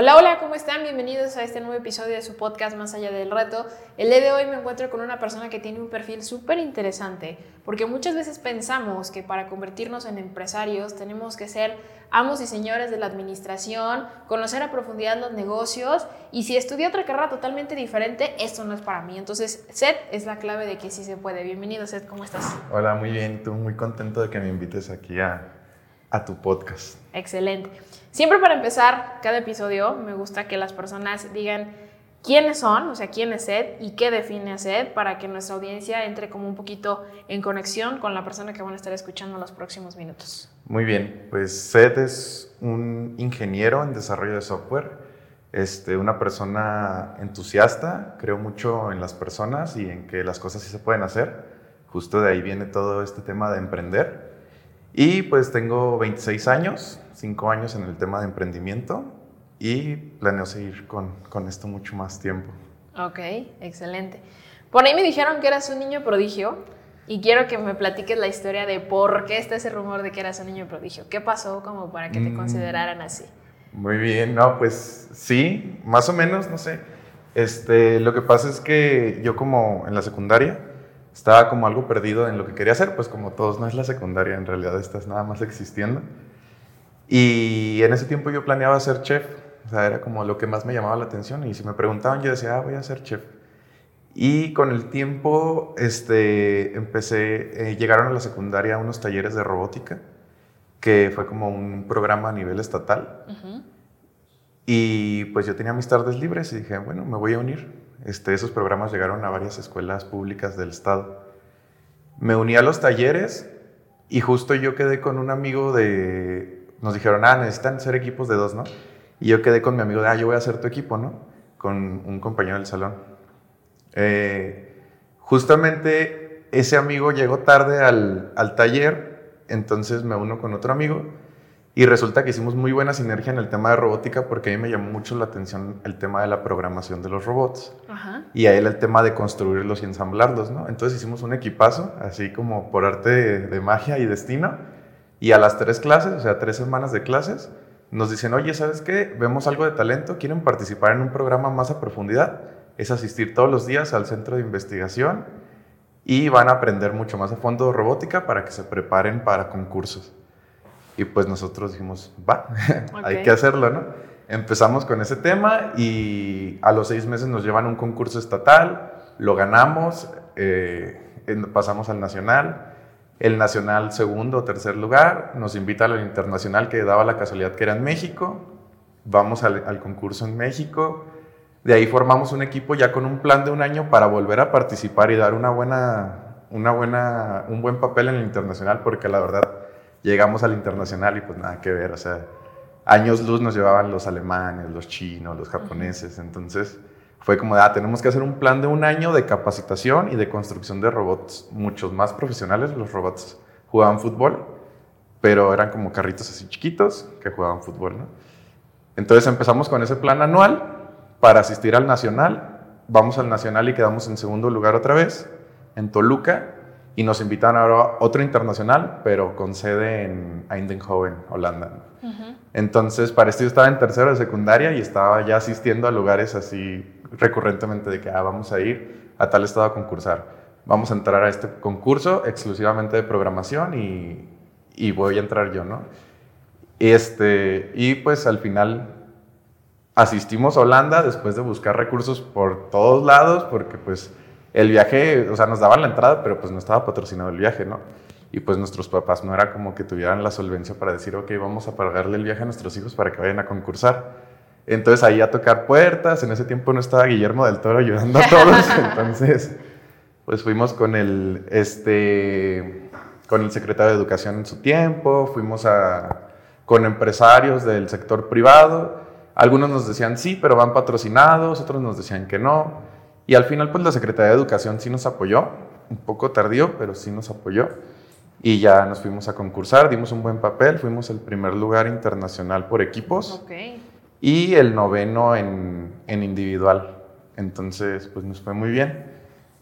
Hola, hola, ¿cómo están? Bienvenidos a este nuevo episodio de su podcast Más allá del reto. El día de hoy me encuentro con una persona que tiene un perfil súper interesante, porque muchas veces pensamos que para convertirnos en empresarios tenemos que ser amos y señores de la administración, conocer a profundidad los negocios, y si estudié otra carrera totalmente diferente, esto no es para mí. Entonces, Seth es la clave de que sí se puede. Bienvenido, Seth, ¿cómo estás? Hola, muy bien. Tú muy contento de que me invites aquí a, a tu podcast. Excelente. Siempre para empezar cada episodio me gusta que las personas digan quiénes son, o sea, quién es Seth y qué define a Seth para que nuestra audiencia entre como un poquito en conexión con la persona que van a estar escuchando en los próximos minutos. Muy bien, pues Seth es un ingeniero en desarrollo de software, este, una persona entusiasta, creo mucho en las personas y en que las cosas sí se pueden hacer. Justo de ahí viene todo este tema de emprender. Y pues tengo 26 años, 5 años en el tema de emprendimiento y planeo seguir con, con esto mucho más tiempo. Ok, excelente. Por ahí me dijeron que eras un niño prodigio y quiero que me platiques la historia de por qué está ese rumor de que eras un niño prodigio. ¿Qué pasó como para que te mm. consideraran así? Muy bien, no, pues sí, más o menos, no sé. Este, lo que pasa es que yo como en la secundaria estaba como algo perdido en lo que quería hacer, pues como todos, no es la secundaria, en realidad estás nada más existiendo. Y en ese tiempo yo planeaba ser chef, o sea, era como lo que más me llamaba la atención y si me preguntaban yo decía, ah, voy a ser chef. Y con el tiempo este, empecé, eh, llegaron a la secundaria unos talleres de robótica, que fue como un programa a nivel estatal. Y pues yo tenía mis tardes libres y dije, bueno, me voy a unir. Este, esos programas llegaron a varias escuelas públicas del estado. Me uní a los talleres y justo yo quedé con un amigo de... Nos dijeron, ah, necesitan ser equipos de dos, ¿no? Y yo quedé con mi amigo de, ah, yo voy a ser tu equipo, ¿no? Con un compañero del salón. Eh, justamente ese amigo llegó tarde al, al taller, entonces me uno con otro amigo y resulta que hicimos muy buena sinergia en el tema de robótica porque a mí me llamó mucho la atención el tema de la programación de los robots. Y a él el tema de construirlos y ensamblarlos, ¿no? Entonces hicimos un equipazo, así como por arte de, magia y destino. Y a las tres clases, o sea, tres semanas de clases, nos dicen, oye, ¿sabes qué? Vemos algo de talento, quieren participar en un programa más a profundidad. Es asistir todos los días al centro de investigación y van a aprender mucho más a fondo robótica para que se preparen para concursos. Y pues nosotros dijimos, va, hay que hacerlo, ¿no? Empezamos con ese tema y a los seis meses nos llevan a un concurso estatal, lo ganamos, eh, pasamos al nacional, el nacional segundo o tercer lugar, nos invita al internacional que daba la casualidad que era en México, vamos al, al concurso en México, de ahí formamos un equipo ya con un plan de un año para volver a participar y dar una buena, una buena, un buen papel en el internacional, porque la verdad llegamos al internacional y pues nada que ver, o sea, años luz nos llevaban los alemanes, los chinos, los japoneses, entonces fue como, ah, tenemos que hacer un plan de un año de capacitación y de construcción de robots muchos más profesionales, los robots jugaban fútbol, pero eran como carritos así chiquitos que jugaban fútbol, ¿no? Entonces empezamos con ese plan anual para asistir al nacional, vamos al nacional y quedamos en segundo lugar otra vez, en Toluca, y nos invitan ahora a otro internacional, pero con sede en Eindhoven, Holanda. Entonces, para esto yo estaba en tercero de secundaria y estaba ya asistiendo a lugares así recurrentemente de que ah, vamos a ir a tal estado a concursar. Vamos a entrar a este concurso exclusivamente de programación y, y voy a entrar yo, ¿no? Este, y pues al final asistimos a Holanda después de buscar recursos por todos lados, porque pues el viaje, o sea, nos daban la entrada, pero pues no estaba patrocinado el viaje, ¿no? Y pues nuestros papás no era como que tuvieran la solvencia para decir, ok, vamos a pagarle el viaje a nuestros hijos para que vayan a concursar. Entonces ahí a tocar puertas, en ese tiempo no estaba Guillermo del Toro ayudando a todos, entonces pues fuimos con el, este, con el secretario de Educación en su tiempo, fuimos a, con empresarios del sector privado, Algunos nos decían sí, pero van patrocinados, otros nos decían que no. Y al final, pues la Secretaría de Educación sí nos apoyó, un poco tardío, pero sí nos apoyó. Y ya nos fuimos a concursar, dimos un buen papel, fuimos el primer lugar internacional por equipos y el noveno en, en individual. Entonces, pues nos fue muy bien.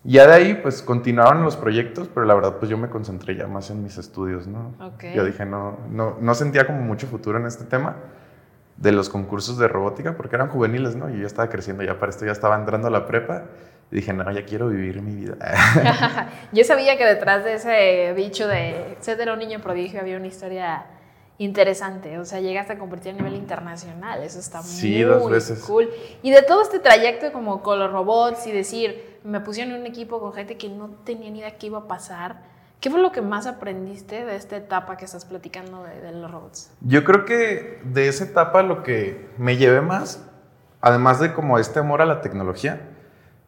Ya de ahí, pues continuaron los proyectos, pero la verdad, pues yo me concentré ya más en mis estudios, ¿no? Yo dije, no, no, no sentía como mucho futuro en este tema de los concursos de robótica, porque eran juveniles, ¿no? Y yo estaba creciendo ya para esto, ya estaba entrando a la prepa. Y dije, no, ya quiero vivir mi vida. yo sabía que detrás de ese bicho de ser un niño prodigio había una historia interesante. O sea, llegaste a competir a nivel internacional. Eso está sí, dos veces. cool. Y de todo este trayecto como con los robots y decir, me pusieron en un equipo con gente que no tenía ni idea qué iba a pasar. ¿Qué fue lo que más aprendiste de esta etapa que estás platicando de, los robots? Yo creo que de esa etapa lo que me llevé más, además de como este amor a la tecnología,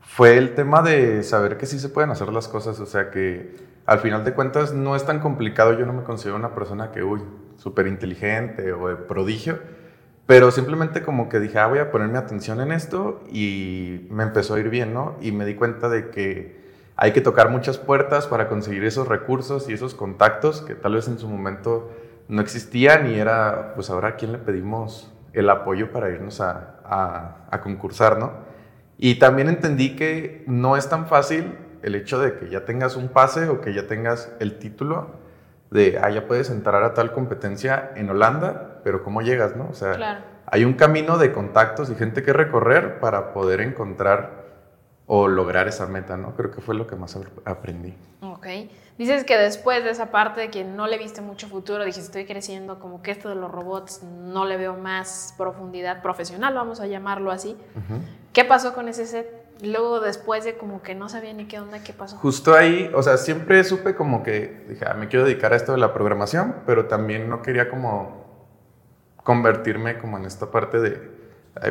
fue el tema de saber que sí se pueden hacer las cosas. O sea que al final de cuentas no es tan complicado. Yo no me considero una persona que, uy, súper inteligente o de prodigio, pero simplemente como que dije, ah, voy a ponerme atención en esto y me empezó a ir bien, ¿no? Y me di cuenta de que hay que tocar muchas puertas para conseguir esos recursos y esos contactos que tal vez en su momento no existían y era, pues ahora a quién le pedimos el apoyo para irnos a, a, a concursar, ¿no? Y también entendí que no es tan fácil el hecho de que ya tengas un pase o que ya tengas el título de, ah, ya puedes entrar a tal competencia en Holanda, pero ¿cómo llegas, no? O sea, hay un camino de contactos y gente que recorrer para poder encontrar o lograr esa meta, ¿no? Creo que fue lo que más aprendí. Ok. Dices que después de esa parte de que no le viste mucho futuro, dijiste, estoy creciendo, como que esto de los robots no le veo más profundidad profesional, vamos a llamarlo así. ¿Qué pasó con ese set? luego después de como que no sabía ni qué onda, qué pasó. Justo ahí, o sea, siempre supe como que dije, ah, me quiero dedicar a esto de la programación, pero también no quería como convertirme como en esta parte de,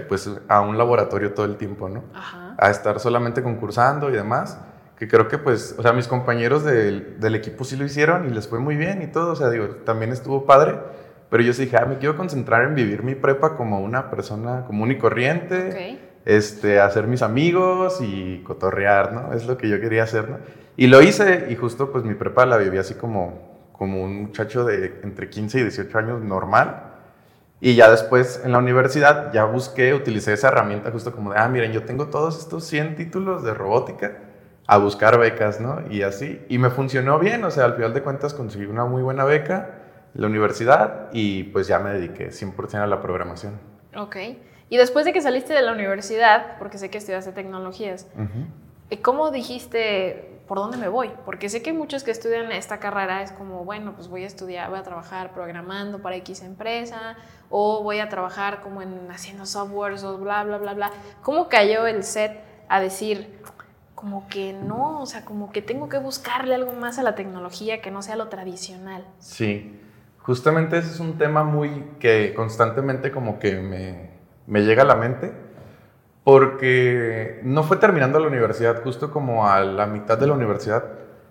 pues, a un laboratorio todo el tiempo, ¿no? Ajá. A estar solamente concursando y demás, que creo que pues, o sea, mis compañeros del, del equipo sí lo hicieron y les fue muy bien y todo, o sea, digo, también estuvo padre. Pero yo sí dije, ah, me quiero concentrar en vivir mi prepa como una persona común y corriente. Okay este, hacer mis amigos y cotorrear, ¿no? Es lo que yo quería hacer, ¿no? Y lo hice y justo pues mi prepa la viví así como, como un muchacho de entre 15 y 18 años normal. Y ya después en la universidad ya busqué, utilicé esa herramienta justo como de, ah, miren, yo tengo todos estos 100 títulos de robótica a buscar becas, ¿no? Y así. Y me funcionó bien, o sea, al final de cuentas conseguí una muy buena beca en la universidad y pues ya me dediqué 100% a la programación. Ok. Y después de que saliste de la universidad, porque sé que estudiaste tecnologías, ¿cómo dijiste por dónde me voy? Porque sé que muchos que estudian esta carrera es como, bueno, pues voy a estudiar, voy a trabajar programando para X empresa, o voy a trabajar como en haciendo softwares o bla, bla, bla, bla. ¿Cómo cayó el set a decir, como que no, o sea, como que tengo que buscarle algo más a la tecnología que no sea lo tradicional? Sí, justamente ese es un tema muy que constantemente como que me me llega a la mente porque no fue terminando la universidad, justo como a la mitad de la universidad,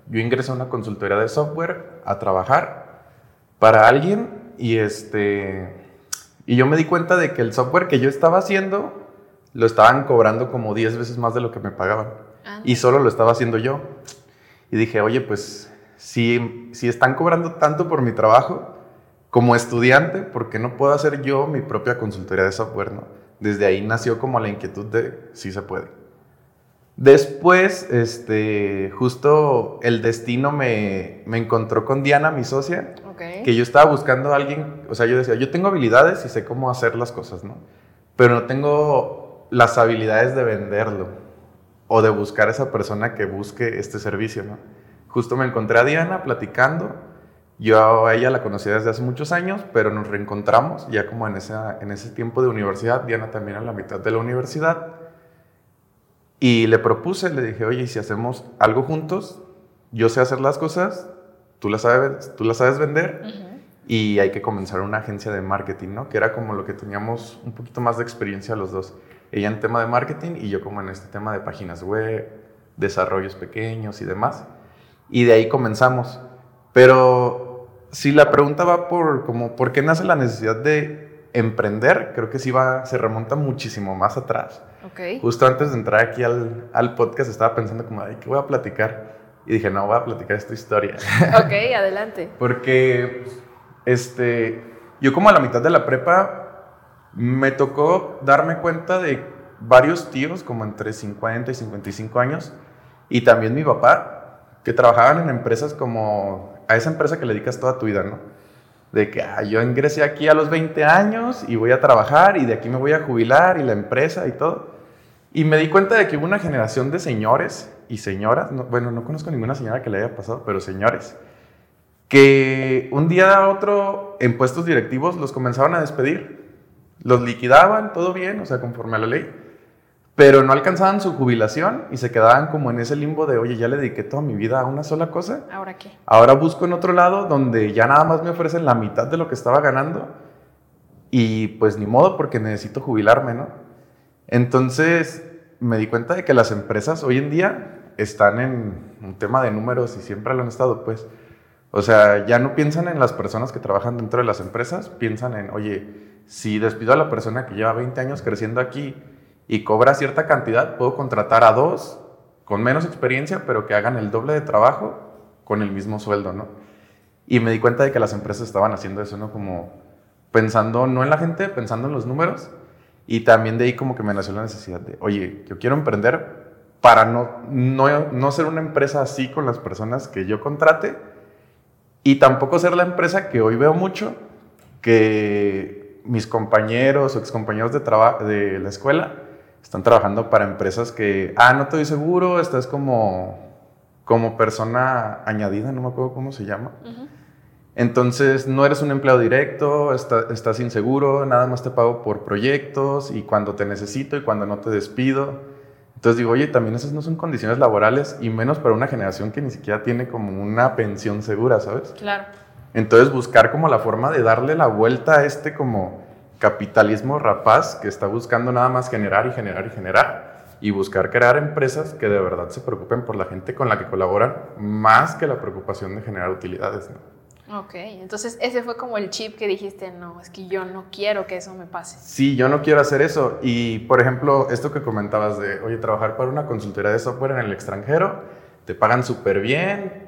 yo ingresé a una consultoría de software a trabajar para alguien y este y yo me di cuenta de que el software que yo estaba haciendo lo estaban cobrando como 10 veces más de lo que me pagaban y solo lo estaba haciendo yo. Y dije, "Oye, pues si si están cobrando tanto por mi trabajo, como estudiante, ¿por qué no puedo hacer yo mi propia consultoría de software? ¿no? Desde ahí nació como la inquietud de sí se puede. Después, este, justo el destino me, me encontró con Diana, mi socia, que yo estaba buscando a alguien, o sea, yo decía, yo tengo habilidades y sé cómo hacer las cosas, ¿no? Pero no tengo las habilidades de venderlo o de buscar a esa persona que busque este servicio, ¿no? Justo me encontré a Diana platicando yo a ella la conocí desde hace muchos años, pero nos reencontramos ya como en, esa, en ese tiempo de universidad, Diana también a la mitad de la universidad. Y le propuse, le dije, oye, ¿y si hacemos algo juntos? Yo sé hacer las cosas, tú las sabes, tú las sabes vender y hay que comenzar una agencia de marketing, ¿no? Que era como lo que teníamos un poquito más de experiencia los dos. Ella en tema de marketing y yo como en este tema de páginas web, desarrollos pequeños y demás. Y de ahí comenzamos. Pero si la pregunta va por, como, ¿por qué nace la necesidad de emprender, creo que sí va, se remonta muchísimo más atrás. Ok. Justo antes de entrar aquí al, al podcast estaba pensando como, ay, ¿qué voy a platicar? Y dije, no, voy a platicar esta historia. Ok, adelante. Porque, este, yo como a la mitad de la prepa me tocó darme cuenta de varios tíos, como entre 50 y 55 años, y también mi papá, que trabajaban en empresas como, a esa empresa que le dedicas toda tu vida, ¿no? De que ah, yo ingresé aquí a los 20 años y voy a trabajar y de aquí me voy a jubilar y la empresa y todo. Y me di cuenta de que hubo una generación de señores y señoras, no- bueno, no conozco ninguna señora que le haya pasado, pero señores, que un día a otro en puestos directivos los comenzaban a despedir. Los liquidaban, todo bien, o sea, conforme a la ley, pero no alcanzaban su jubilación y se quedaban como en ese limbo de, oye, ya le dediqué toda mi vida a una sola cosa, ¿Ahora qué? ahora busco en otro lado donde ya nada más me ofrecen la mitad de lo que estaba ganando y pues ni modo porque necesito jubilarme, ¿no? Entonces me di cuenta de que las empresas hoy en día están en un tema de números y siempre lo han estado, pues. O sea, ya no piensan en las personas que trabajan dentro de las empresas, piensan en, oye, si despido a la persona que lleva 20 años creciendo aquí y cobra cierta cantidad, puedo contratar a dos con menos experiencia, pero que hagan el doble de trabajo con el mismo sueldo, ¿no? Y me di cuenta de que las empresas estaban haciendo eso, ¿no? Como pensando no en la gente, pensando en los números. Y también de ahí como que me nació la necesidad de, oye, yo quiero emprender para no, no, no ser una empresa así con las personas que yo contrate y tampoco ser la empresa que hoy veo mucho, que mis compañeros o excompañeros de, de la escuela están trabajando para empresas que, ah, no te doy seguro, estás como, como persona añadida, no me acuerdo cómo se llama. Ujú. Entonces, no eres un empleado directo, está- estás inseguro, nada más te pago por proyectos y cuando te necesito y cuando no te despido. Entonces digo, oye, también esas no son condiciones laborales y menos para una generación que ni siquiera tiene como una pensión segura, ¿sabes? Claro. Entonces buscar como la forma de darle la vuelta a este como capitalismo rapaz que está buscando nada más generar y generar y generar y buscar crear empresas que de verdad se preocupen por la gente con la que colaboran más que la preocupación de generar utilidades, ¿no? Ok, entonces ese fue como el chip que dijiste, no, es que yo no quiero que eso me pase. Sí, yo no quiero hacer eso. Y, por ejemplo, esto que comentabas de, oye, trabajar para una consultoría de software en el extranjero, te pagan súper bien,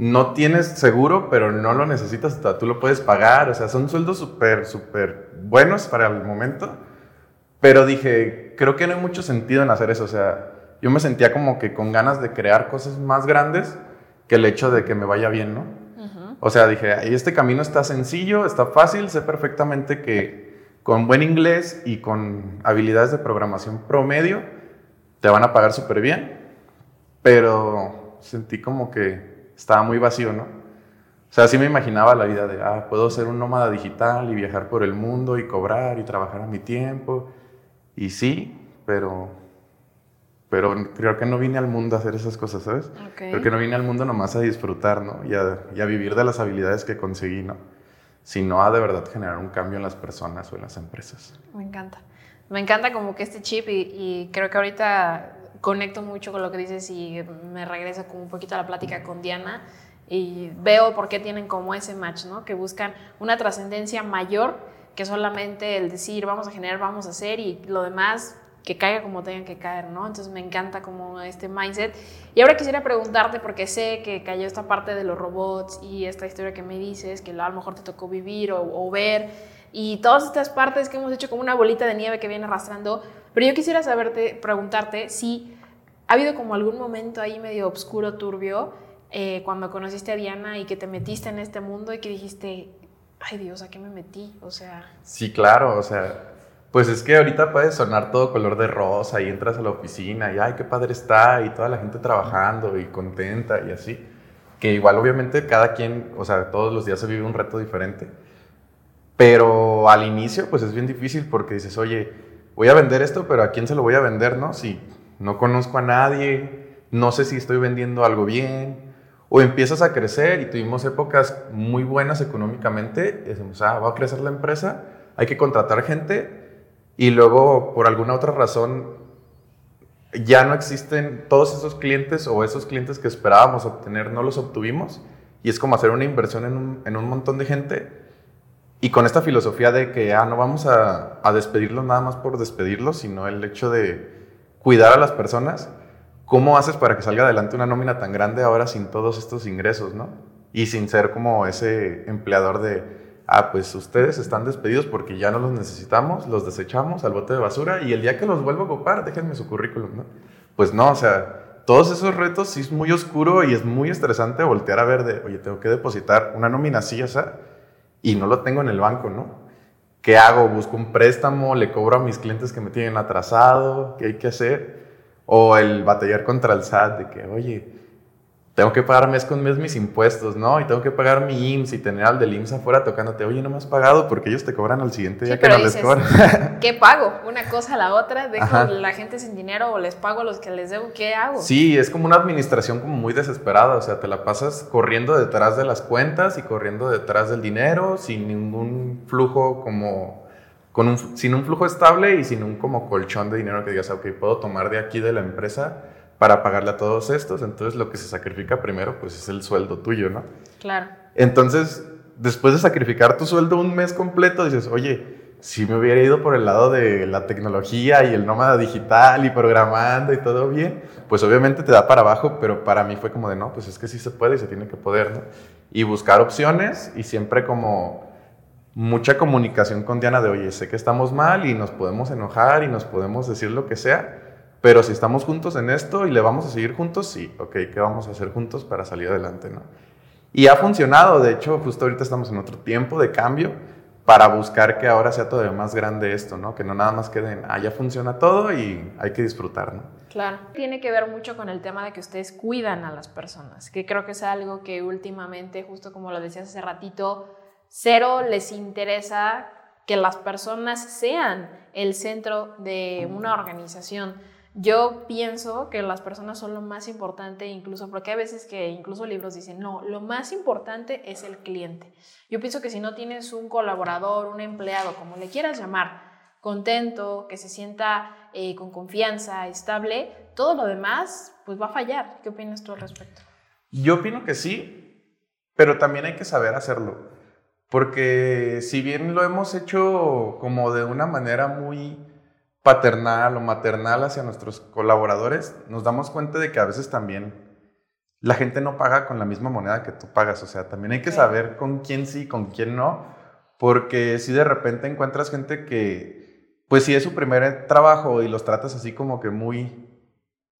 no tienes seguro, pero no lo necesitas, hasta tú lo puedes pagar. O sea, son sueldos súper, súper buenos para el momento. Pero dije, creo que no hay mucho sentido en hacer eso. O sea, yo me sentía como que con ganas de crear cosas más grandes que el hecho de que me vaya bien, ¿no? O sea, dije, "Ay, este camino está sencillo, está fácil, sé perfectamente que con buen inglés y con habilidades de programación promedio te van a pagar súper bien, pero sentí como que estaba muy vacío, ¿no? O sea, sí me imaginaba la vida de, ah, puedo ser un nómada digital y viajar por el mundo y cobrar y trabajar a mi tiempo. Y sí, pero, pero creo que no vine al mundo a hacer esas cosas, ¿sabes? Ok. Creo que no vine al mundo nomás a disfrutar, ¿no? Y a, y a vivir de las habilidades que conseguí, ¿no? Sino a de verdad generar un cambio en las personas o en las empresas. Me encanta. Me encanta como que este chip y, y creo que ahorita conecto mucho con lo que dices y me regresa como un poquito a la plática con Diana y veo por qué tienen como ese match, ¿no? Que buscan una trascendencia mayor que solamente el decir vamos a generar, vamos a hacer y lo demás que caiga como tengan que caer, ¿no? Entonces me encanta como este mindset. Y ahora quisiera preguntarte, porque sé que cayó esta parte de los robots y esta historia que me dices, que a lo mejor te tocó vivir o, o ver, y todas estas partes que hemos hecho como una bolita de nieve que viene arrastrando, pero yo quisiera saberte, preguntarte si ha habido como algún momento ahí medio oscuro, turbio, eh, cuando conociste a Diana y que te metiste en este mundo y que dijiste, ay Dios, ¿a qué me metí? O sea, Sí, claro, o sea, pues es que ahorita puede sonar todo color de rosa y entras a la oficina y ay, qué padre está y toda la gente trabajando y contenta y así. Que igual obviamente cada quien, o sea, todos los días se vive un reto diferente. Pero al inicio pues es bien difícil porque dices, oye, voy a vender esto, pero ¿a quién se lo voy a vender, no? Si no conozco a nadie, no sé si estoy vendiendo algo bien. O empiezas a crecer y tuvimos épocas muy buenas económicamente, decimos, ah, va a crecer la empresa, hay que contratar gente y luego por alguna otra razón ya no existen todos esos clientes o esos clientes que esperábamos obtener, no los obtuvimos y es como hacer una inversión en un montón de gente Y con esta filosofía de que, ah, no vamos a, a despedirlos nada más por despedirlos, sino el hecho de cuidar a las personas, ¿cómo haces para que salga adelante una nómina tan grande ahora sin todos estos ingresos, no? Y sin ser como ese empleador de, ah, pues ustedes están despedidos porque ya no los necesitamos, los desechamos al bote de basura y el día que los vuelvo a ocupar, déjenme su currículum, ¿no? Pues no, o sea, todos esos retos sí es muy oscuro y es muy estresante voltear a ver de, oye, tengo que depositar una nómina así, o sea, y no lo tengo en el banco, ¿no? ¿Qué hago? ¿Busco un préstamo? ¿Le cobro a mis clientes que me tienen atrasado? ¿Qué hay que hacer? O el batallar contra el SAT de que, oye, tengo que pagar mes con mes mis impuestos, ¿no? Y tengo que pagar mi IMSS y tener al del IMSS afuera tocándote, oye, no me has pagado porque ellos te cobran al siguiente día que no les cobran. ¿Qué pago? Una cosa a la otra, dejo a la gente sin dinero o les pago a los que les debo, ¿qué hago? Sí, es como una administración como muy desesperada, o sea, te la pasas corriendo detrás de las cuentas y corriendo detrás del dinero sin ningún flujo como... Con un, sin un flujo estable y sin un como colchón de dinero que digas, ok, puedo tomar de aquí de la empresa para pagarle a todos estos, entonces lo que se sacrifica primero pues es el sueldo tuyo, ¿no? Claro. Entonces, después de sacrificar tu sueldo un mes completo, dices, oye, si me hubiera ido por el lado de la tecnología y el nómada digital y programando y todo bien, pues obviamente te da para abajo, pero para mí fue como de, no, pues es que sí se puede y se tiene que poder, ¿no? Y buscar opciones y siempre como mucha comunicación con Diana de, oye, sé que estamos mal y nos podemos enojar y nos podemos decir lo que sea, pero si estamos juntos en esto y le vamos a seguir juntos, sí, ok, ¿qué vamos a hacer juntos para salir adelante? ¿no? Y ha funcionado, de hecho, justo ahorita estamos en otro tiempo de cambio para buscar que ahora sea todavía más grande esto, ¿no? Que no nada más queden, ah, ya funciona todo y hay que disfrutar, ¿no? Claro. Tiene que ver mucho con el tema de que ustedes cuidan a las personas, que creo que es algo que últimamente, justo como lo decías hace ratito, cero les interesa que las personas sean el centro de una organización yo pienso que las personas son lo más importante, incluso porque hay veces que incluso libros dicen, no, lo más importante es el cliente. Yo pienso que si no tienes un colaborador, un empleado, como le quieras llamar, contento, que se sienta eh, con confianza, estable, todo lo demás pues va a fallar. ¿Qué opinas tú al respecto? Yo opino que sí, pero también hay que saber hacerlo. Porque si bien lo hemos hecho como de una manera muy paternal o maternal hacia nuestros colaboradores, nos damos cuenta de que a veces también la gente no paga con la misma moneda que tú pagas. O sea, también hay que saber con quién sí y con quién no, porque si de repente encuentras gente que, pues si es su primer trabajo y los tratas así como que muy,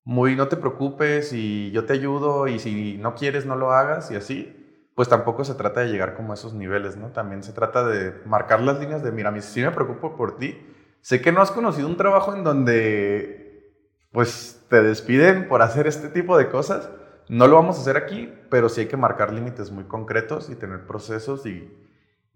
muy, no te preocupes y yo te ayudo y si no quieres no lo hagas y así, pues tampoco se trata de llegar como a esos niveles, ¿no? También se trata de marcar las líneas de, mira, si me preocupo por ti, Sé que no has conocido un trabajo en donde pues te despiden por hacer este tipo de cosas. No lo vamos a hacer aquí, pero sí hay que marcar límites muy concretos y tener procesos y,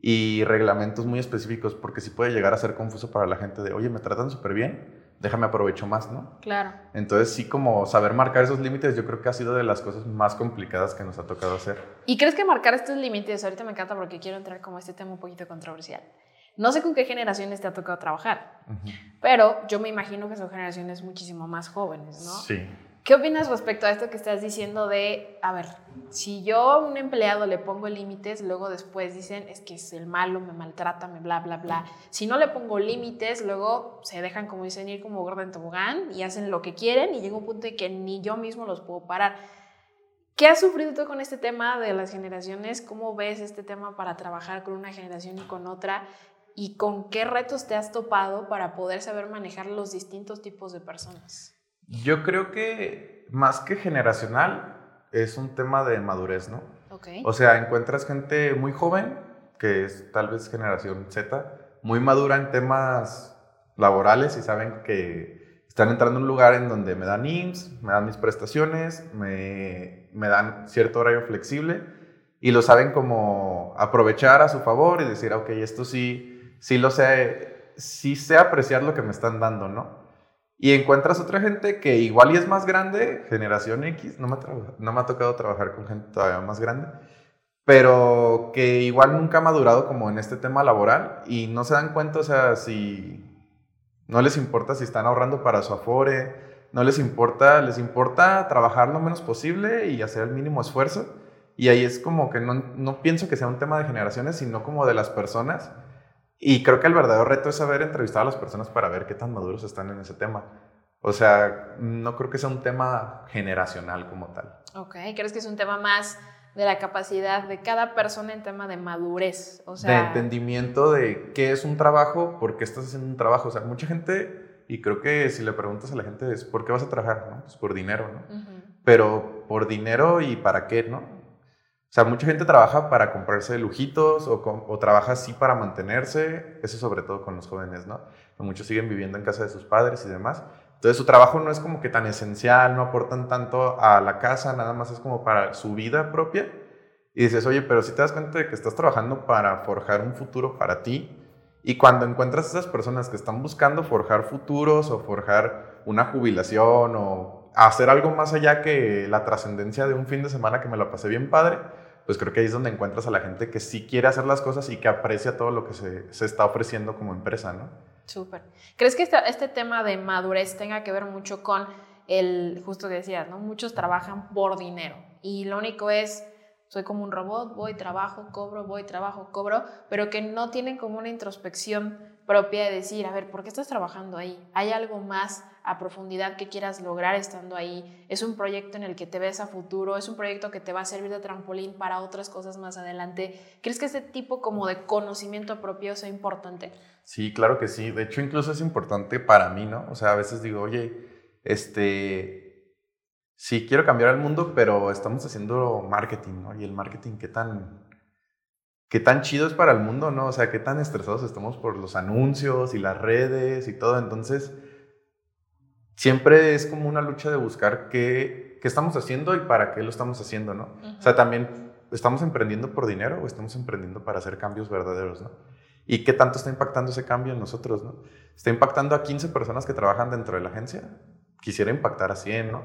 y reglamentos muy específicos, porque sí puede llegar a ser confuso para la gente de, oye, me tratan súper bien, déjame aprovecho más, ¿no? Claro. Entonces sí como saber marcar esos límites yo creo que ha sido de las cosas más complicadas que nos ha tocado hacer. ¿Y crees que marcar estos límites, ahorita me encanta porque quiero entrar como este tema un poquito controversial, no sé con qué generaciones te ha tocado trabajar, pero yo me imagino que son generaciones muchísimo más jóvenes, ¿no? Sí. ¿Qué opinas respecto a esto que estás diciendo de, a ver, si yo a un empleado le pongo límites, luego después dicen, es que es el malo, me maltrata, me bla, bla, bla. Si no le pongo límites, luego se dejan, como dicen, ir como gorda en tobogán y hacen lo que quieren y llega un punto en que ni yo mismo los puedo parar. ¿Qué has sufrido tú con este tema de las generaciones? ¿Cómo ves este tema para trabajar con una generación y con otra? Y con qué retos te has topado para poder saber manejar los distintos tipos de personas? Yo creo que más que generacional es un tema de madurez, ¿no? Okay. O sea, encuentras gente muy joven, que es tal vez generación Z, muy madura en temas laborales y saben que están entrando a un lugar en donde me dan IMSS, me dan mis prestaciones, me, me dan cierto horario flexible y lo saben como aprovechar a su favor y decir, ok, esto sí sí lo sé, sí sé apreciar lo que me están dando, ¿no? Y encuentras otra gente que igual y es más grande, generación X, no me, no me ha tocado trabajar con gente todavía más grande, pero que igual nunca ha madurado como en este tema laboral y no se dan cuenta, o sea, si no les importa si están ahorrando para su afore, no les importa, les importa trabajar lo menos posible y hacer el mínimo esfuerzo Y ahí es como que no, no pienso que sea un tema de generaciones, sino como de las personas. Y creo que el verdadero reto es saber entrevistar a las personas para ver qué tan maduros están en ese tema. O sea, no creo que sea un tema generacional como tal. Ok, ¿crees que es un tema más de la capacidad de cada persona en tema de madurez? O sea, de entendimiento de qué es un trabajo, por qué estás haciendo un trabajo. O sea, mucha gente, y creo que si le preguntas a la gente es, ¿por qué vas a trabajar? ¿no? Pues por dinero, ¿no? Pero por dinero y para qué, ¿no? Sea, mucha gente trabaja para comprarse lujitos o, o trabaja así para mantenerse, eso sobre todo con los jóvenes, ¿no? Muchos siguen viviendo en casa de sus padres y demás. Entonces su trabajo no es como que tan esencial, no aportan tanto a la casa, nada más es como para su vida propia. Y dices, oye, pero si te das cuenta de que estás trabajando para forjar un futuro para ti, y cuando encuentras esas personas que están buscando forjar futuros o forjar una jubilación o hacer algo más allá que la trascendencia de un fin de semana que me la pasé bien padre, pues creo que ahí es donde encuentras a la gente que sí quiere hacer las cosas y que aprecia todo lo que se, se está ofreciendo como empresa, ¿no? Súper. ¿Crees que este, tema de madurez tenga que ver mucho con el, justo que decías, ¿no? Muchos trabajan por dinero y lo único es, soy como un robot, voy, trabajo, cobro, voy, trabajo, cobro, pero que no tienen como una introspección propia de decir, a ver, ¿por qué estás trabajando ahí? ¿Hay algo más a profundidad que quieras lograr estando ahí? ¿Es un proyecto en el que te ves a futuro? ¿Es un proyecto que te va a servir de trampolín para otras cosas más adelante? ¿Crees que este tipo como de conocimiento propio sea importante? Sí, claro que sí. De hecho, incluso es importante para mí, ¿no? O sea, a veces digo, oye, este, sí quiero cambiar el mundo, pero estamos haciendo marketing, ¿no? Y el marketing, ¿qué tan, qué tan chido es para el mundo, ¿no? O sea, qué tan estresados estamos por los anuncios y las redes y todo. Entonces, siempre es como una lucha de buscar qué, qué estamos haciendo y para qué lo estamos haciendo, ¿no? O sea, también estamos emprendiendo por dinero o estamos emprendiendo para hacer cambios verdaderos, ¿no? ¿Y qué tanto está impactando ese cambio en nosotros? ¿no? Está impactando a 15 personas que trabajan dentro de la agencia. Quisiera impactar a 100, ¿no?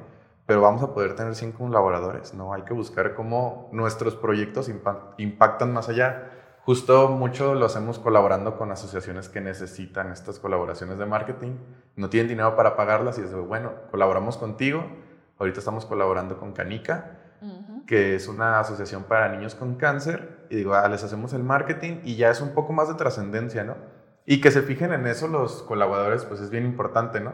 Pero vamos a poder tener 100 colaboradores, ¿no? Hay que buscar cómo nuestros proyectos impactan más allá. Justo mucho lo hacemos colaborando con asociaciones que necesitan estas colaboraciones de marketing. No tienen dinero para pagarlas y es bueno, colaboramos contigo. Ahorita estamos colaborando con Canica que es una asociación para niños con cáncer, y digo, ah, les hacemos el marketing y ya es un poco más de trascendencia, ¿no? Y que se fijen en eso los colaboradores, pues es bien importante, ¿no?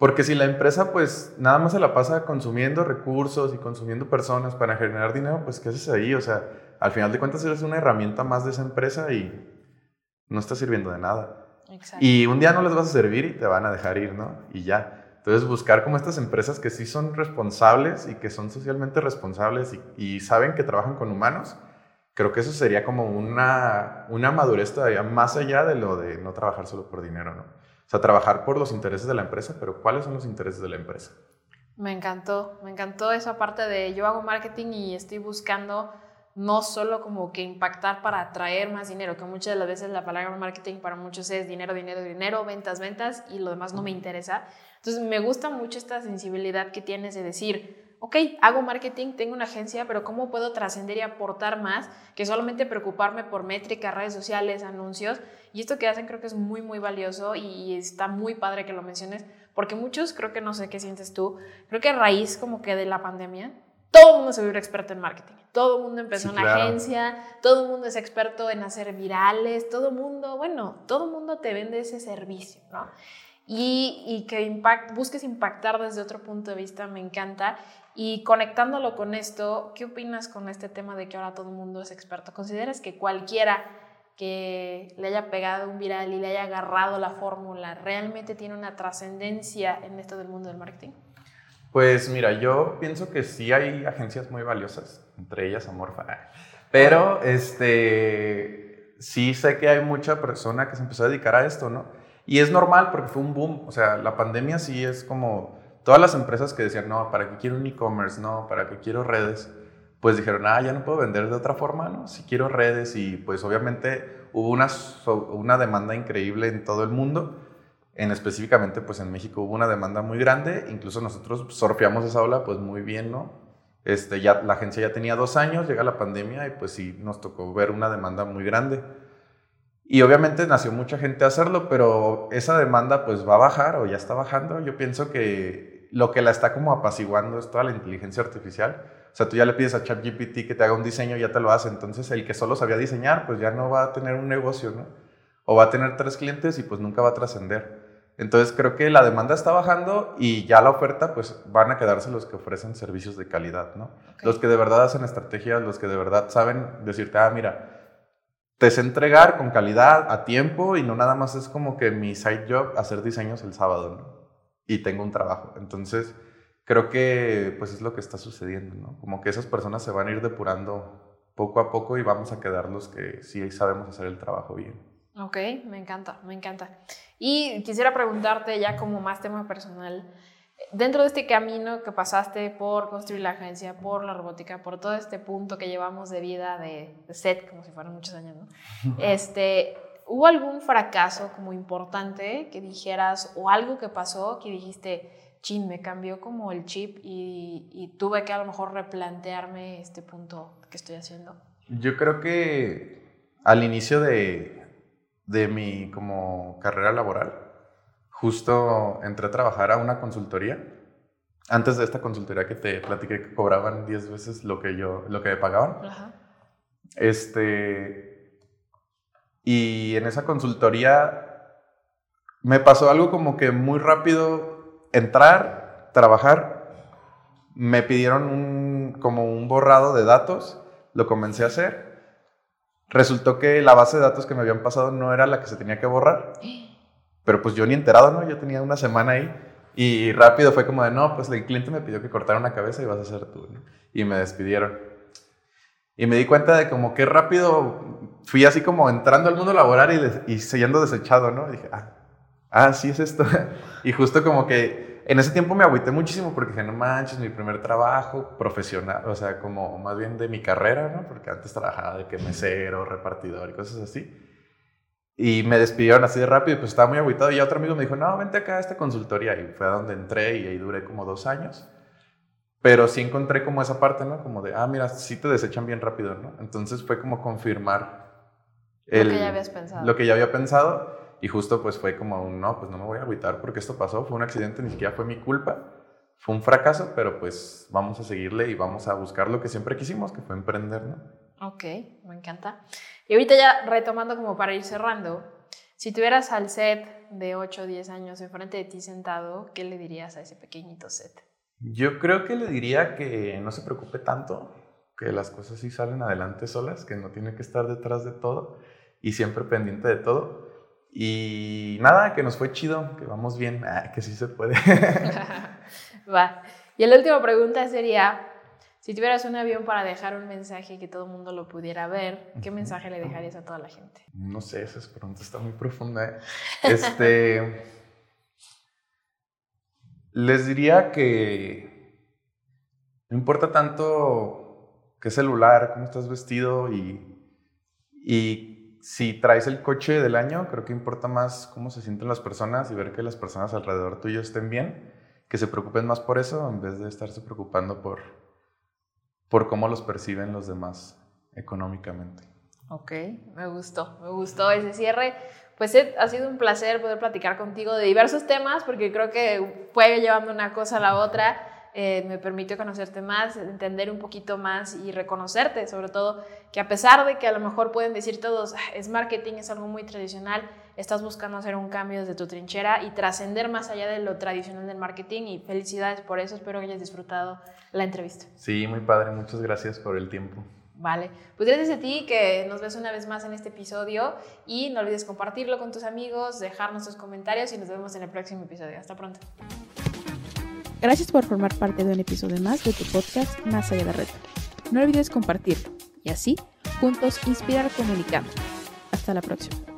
Porque si la empresa, pues nada más se la pasa consumiendo recursos y consumiendo personas para generar dinero, pues ¿qué haces ahí? O sea, al final de cuentas eres una herramienta más de esa empresa y no está sirviendo de nada. Exacto. Y un día no les vas a servir y te van a dejar ir, ¿no? Y ya. Entonces, buscar como estas empresas que sí son responsables y que son socialmente responsables y, saben que trabajan con humanos, creo que eso sería como una, una madurez todavía más allá de lo de no trabajar solo por dinero, ¿no? O sea, trabajar por los intereses de la empresa, pero ¿cuáles son los intereses de la empresa? Me encantó, me encantó esa parte de yo hago marketing y estoy buscando no solo como que impactar para atraer más dinero, que muchas de las veces la palabra marketing para muchos es dinero, dinero, dinero, ventas, ventas y lo demás no me interesa, entonces, me gusta mucho esta sensibilidad que tienes de decir, ok, hago marketing, tengo una agencia, pero ¿cómo puedo trascender y aportar más que solamente preocuparme por métricas, redes sociales, anuncios? Y esto que hacen creo que es muy, muy valioso y está muy padre que lo menciones, porque muchos, creo que no sé qué sientes tú, creo que a raíz como que de la pandemia, todo el mundo se volvió experto en marketing. Todo el mundo empezó una agencia, todo el mundo es experto en hacer virales, todo el mundo, bueno, todo el mundo te vende ese servicio, ¿no? Y, que impact, busques impactar desde otro punto de vista, me encanta. Y conectándolo con esto, ¿qué opinas con este tema de que ahora todo el mundo es experto? ¿Consideras que cualquiera que le haya pegado un viral y le haya agarrado la fórmula realmente tiene una trascendencia en esto del mundo del marketing? Pues mira, yo pienso que sí hay agencias muy valiosas, entre ellas Amorfa. Pero este, sí sé que hay mucha persona que se empezó a dedicar a esto, ¿no? Y es normal porque fue un boom. O sea, la pandemia sí es como todas las empresas que decían, no, ¿para qué quiero un e-commerce? No, ¿para qué quiero redes? Pues dijeron, ah, ya no puedo vender de otra forma, ¿no? Si quiero redes y pues obviamente hubo una, una demanda increíble en todo el mundo. En específicamente, pues en México hubo una demanda muy grande. Incluso nosotros surfeamos esa ola pues muy bien, ¿no? Este, ya, la agencia ya tenía dos años, llega la pandemia y pues sí nos tocó ver una demanda muy grande. Y obviamente nació mucha gente a hacerlo, pero esa demanda pues va a bajar o ya está bajando. Yo pienso que lo que la está como apaciguando es toda la inteligencia artificial. O sea, tú ya le pides a ChatGPT que te haga un diseño y ya te lo hace. Entonces, el que solo sabía diseñar, pues ya no va a tener un negocio, ¿no? O va a tener tres clientes y pues nunca va a trascender. Entonces, creo que la demanda está bajando y ya la oferta, pues van a quedarse los que ofrecen servicios de calidad, ¿no? Los que de verdad hacen estrategias, los que de verdad saben decirte, ah, mira, te sé entregar con calidad, a tiempo y no nada más es como que mi side job hacer diseños el sábado, ¿no? Y tengo un trabajo. Entonces, creo que pues es lo que está sucediendo, ¿no? Como que esas personas se van a ir depurando poco a poco y vamos a quedar los que sí sabemos hacer el trabajo bien. Ok, me encanta, me encanta. Y quisiera preguntarte ya como más tema personal, dentro de este camino que pasaste por construir la agencia, por la robótica, por todo este punto que llevamos de vida de, set, como si fueran muchos años, ¿no? Este, ¿Hubo algún fracaso como importante que dijeras o algo que pasó que dijiste, chin, me cambió como el chip y, y tuve que a lo mejor replantearme este punto que estoy haciendo? Yo creo que al inicio de, de mi como carrera laboral, justo entré a trabajar a una consultoría. Antes de esta consultoría que te platiqué que cobraban 10 veces lo que yo, lo que me pagaban. Este, y en esa consultoría me pasó algo como que muy rápido entrar, trabajar. Me pidieron un, como un borrado de datos, lo comencé a hacer. Resultó que la base de datos que me habían pasado no era la que se tenía que borrar. Pero pues yo ni enterado, ¿no? Yo tenía una semana ahí y rápido fue como de, no, pues el cliente me pidió que cortara una cabeza y vas a hacer tú. Y me despidieron. Y me di cuenta de como que rápido fui así como entrando al mundo laboral y, y siendo desechado, ¿no? Y dije, ah, ah, sí es esto. y justo como que en ese tiempo me agüité muchísimo porque dije, no manches, mi primer trabajo profesional, o sea, como más bien de mi carrera, ¿no? Porque antes trabajaba de que mesero, repartidor y cosas así. Y me despidieron así de rápido, pues estaba muy aguitado. Y otro amigo me dijo, no, vente acá a esta consultoría. Y fue a donde entré y ahí duré como dos años. Pero sí encontré como esa parte, ¿no? Como de, ah, mira, sí te desechan bien rápido, ¿no? Entonces fue como confirmar el, lo que ya habías pensado. Lo que ya había pensado. Y justo pues fue como un, no, pues no me voy a agüitar porque esto pasó. Fue un accidente, ni siquiera fue mi culpa. Fue un fracaso, pero pues vamos a seguirle y vamos a buscar lo que siempre quisimos, que fue emprender, ¿no? Ok, me encanta. Y ahorita ya retomando como para ir cerrando, si tuvieras al set de 8 o 10 años enfrente de ti sentado, ¿qué le dirías a ese pequeñito set? Yo creo que le diría que no se preocupe tanto, que las cosas sí salen adelante solas, que no tiene que estar detrás de todo y siempre pendiente de todo. Y nada, que nos fue chido, que vamos bien, ah, que sí se puede. Va. Y la última pregunta sería, si tuvieras un avión para dejar un mensaje que todo el mundo lo pudiera ver, ¿qué mensaje le dejarías a toda la gente? No sé, esa pregunta está muy profunda. ¿eh? Este, les diría que no importa tanto qué celular, cómo estás vestido y, y si traes el coche del año, creo que importa más cómo se sienten las personas y ver que las personas alrededor tuyo estén bien, que se preocupen más por eso en vez de estarse preocupando por por cómo los perciben los demás económicamente. Ok, me gustó, me gustó ese cierre. Pues ha sido un placer poder platicar contigo de diversos temas porque creo que fue llevando una cosa a la otra. Eh, me permitió conocerte más, entender un poquito más y reconocerte, sobre todo que a pesar de que a lo mejor pueden decir todos, ah, es marketing, es algo muy tradicional, estás buscando hacer un cambio desde tu trinchera y trascender más allá de lo tradicional del marketing y felicidades por eso, espero que hayas disfrutado la entrevista. Sí, muy padre, muchas gracias por el tiempo. Vale, pues gracias a ti que nos ves una vez más en este episodio y no olvides compartirlo con tus amigos, dejarnos tus comentarios y nos vemos en el próximo episodio. Hasta pronto. Gracias por formar parte de un episodio más de tu podcast Más allá de red. No olvides compartirlo y así juntos inspirar comunicando. Hasta la próxima.